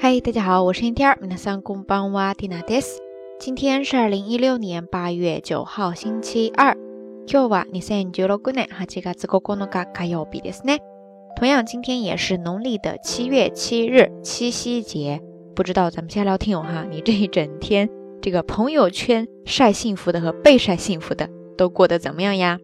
嗨，大家好，我是天天儿，皆さんこんばんは、ティナです。今天是二零一六年八月九号，星期二。今日は二千十六年八月九日火曜日ですね。同样，今天也是农历的七月七日，七夕节。不知道咱们下聊听友哈，你这一整天这个朋友圈晒幸福的和被晒幸福的都过得怎么样呀？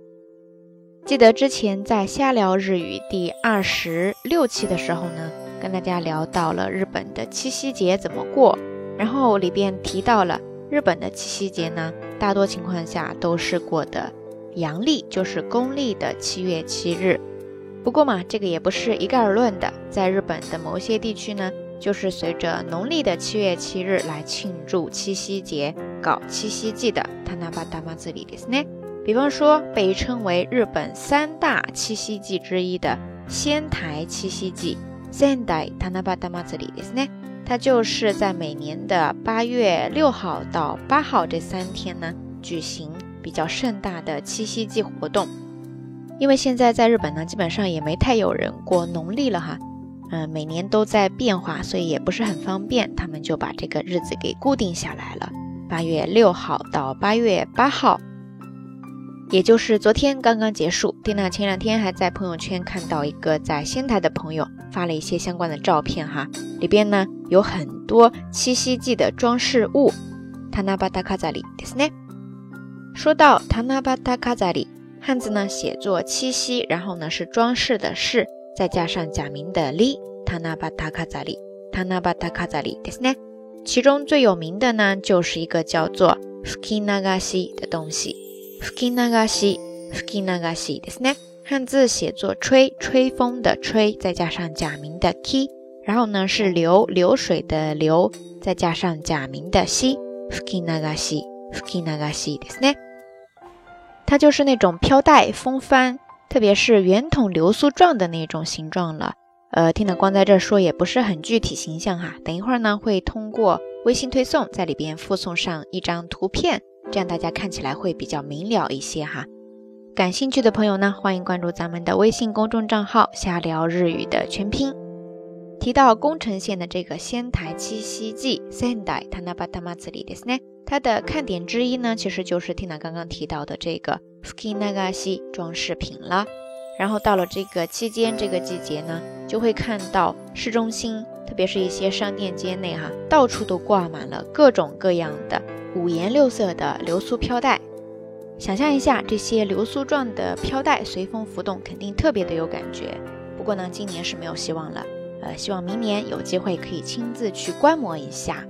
记得之前在瞎聊日语第二十六期的时候呢， 跟大家聊到了日本的七夕节怎么过，然后里边提到了日本的七夕节呢，大多情况下都是过的阳历，就是公历的七月七日。不过嘛，这个也不是一概而论的，在日本的某些地区呢，就是随着农历的七月七日来庆祝七夕节，搞七夕祭的。他那把大妈子里的是呢比方说，被称为日本三大七夕祭之一的仙台七夕祭（Sendai Tanabata Matsuri） ですね，它就是在每年的八月六号到八号这三天呢，举行比较盛大的七夕祭活动。因为现在在日本呢，基本上也没太有人过农历了哈，嗯，每年都在变化，所以也不是很方便，他们就把这个日子给固定下来了，八月六号到八月八号。也就是昨天刚刚结束，蒂娜前两天还在朋友圈看到一个在仙台的朋友 发了一些相关的照片哈，里边呢有很多七夕祭的装饰物。塔纳巴达卡扎里ですね。说到塔纳巴达卡扎里，汉字呢写作七夕，然后呢是装饰的饰，再加上假名的里，塔纳巴达卡扎里，塔纳巴达卡扎里ですね。其中最有名的呢就是一个叫做 fukinagashi 的东西。吹き流し、吹き流しですね。 汉字写作吹，吹风的吹，再加上假名的 ki，然后呢是流，流水的流，再加上假名的西。吹き流し、吹き流しですね。它就是那种飘带、风帆，特别是圆筒流苏状的那种形状了。呃，听的光在这说也不是很具体形象哈。等一会儿呢会通过微信推送在里边附送上一张图片。这样大家看起来会比较明了一些哈。 感兴趣的朋友呢，欢迎关注咱们的微信公众账号“瞎聊日语”的全拼。提到宫城县的这个仙台七夕祭 （Sendai Tanabata Matsuri） ですね，它的看点之一呢，其实就是 Tina 刚刚提到的这个 Fukinagashi 装饰品了。然后到了这个期间，这个季节呢，就会看到市中心，特别是一些商店街内哈，到处都挂满了各种各样的。五颜六色的流苏飘带， 想象一下这些流苏状的飘带随风浮动，肯定特别的有感觉。不过呢，今年是没有希望了。呃，希望明年有机会可以亲自去观摩一下。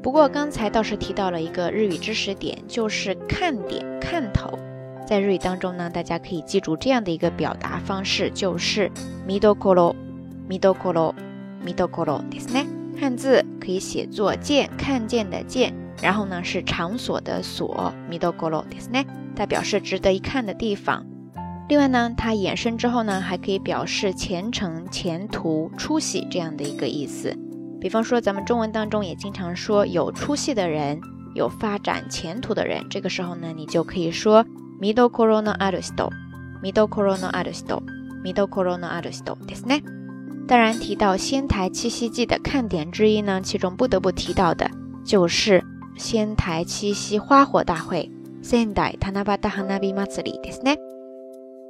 不过刚才倒是提到了一个日语知识点，就是看点、看头。在日语当中呢，大家可以记住这样的一个表达方式，就是ミドコロ、ミドコロ、ミドコロですね。汉字可以写作见，看见的见。然后呢，是场所的所，midogoro ですね， 它表示值得一看的地方。另外呢，它衍生之后呢，还可以表示前程、前途、出息这样的一个意思。比方说，咱们中文当中也经常说有出息的人，有发展前途的人。这个时候呢，你就可以说 midogoro no a r u s t o m i d o k o r o no a r u s t o m i d o k o r o no a r u s t o ですね。当然，提到仙台七夕祭的看点之一呢，其中不得不提到的就是。仙台七夕花火大会 ，Sendai Tanabata Hanabi Matsuri ですね。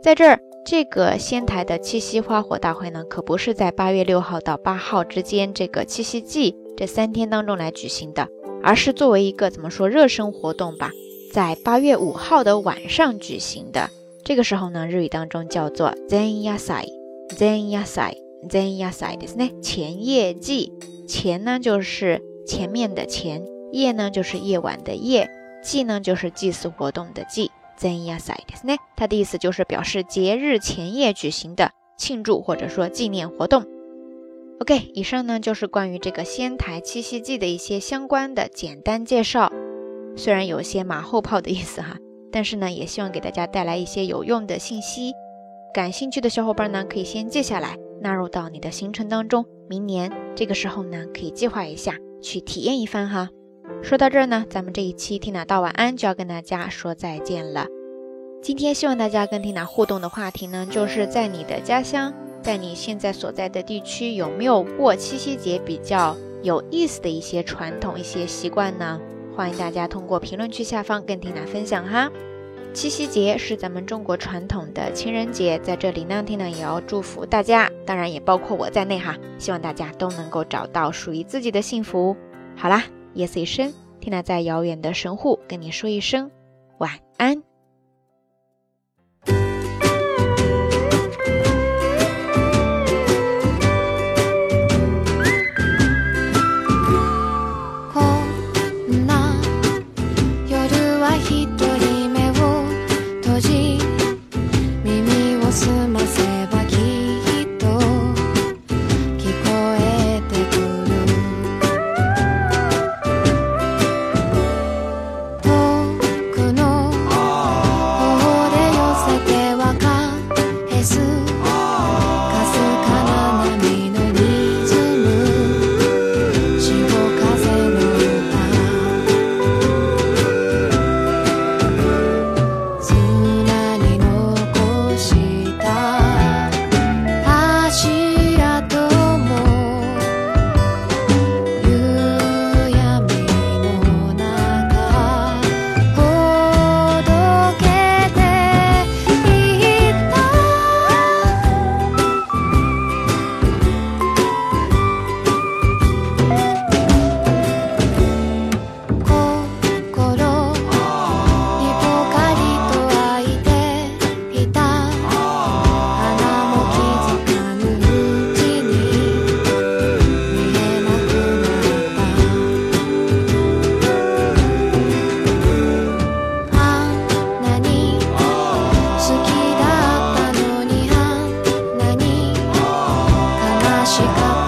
在这儿，这个仙台的七夕花火大会呢，可不是在八月六号到八号之间这个七夕祭这三天当中来举行的，而是作为一个怎么说热身活动吧，在八月五号的晚上举行的。这个时候呢，日语当中叫做 Zenyasai，Zenyasai，Zenyasai ですね。前夜祭，前呢就是前面的前。夜呢，就是夜晚的夜； 祭呢，就是祭祀活动的祭。前夜祭ですね。它的意思就是表示节日前夜举行的庆祝或者说纪念活动。OK，以上呢就是关于这个仙台七夕祭的一些相关的简单介绍。虽然有些马后炮的意思哈，但是呢，也希望给大家带来一些有用的信息。感兴趣的小伙伴呢，可以先记下来，纳入到你的行程当中。明年这个时候呢，可以计划一下去体验一番哈。 说到这儿呢，咱们这一期缇娜道晚安就要跟大家说再见了。今天希望大家跟缇娜互动的话题呢，就是在你的家乡，在你现在所在的地区，有没有过七夕节比较有意思的一些传统、一些习惯呢？欢迎大家通过评论区下方跟缇娜分享哈。七夕节是咱们中国传统的情人节，在这里呢，缇娜也要祝福大家，当然也包括我在内哈。希望大家都能够找到属于自己的幸福。好啦，夜色已深，缇娜在遥远的神户跟你说一声晚安。up.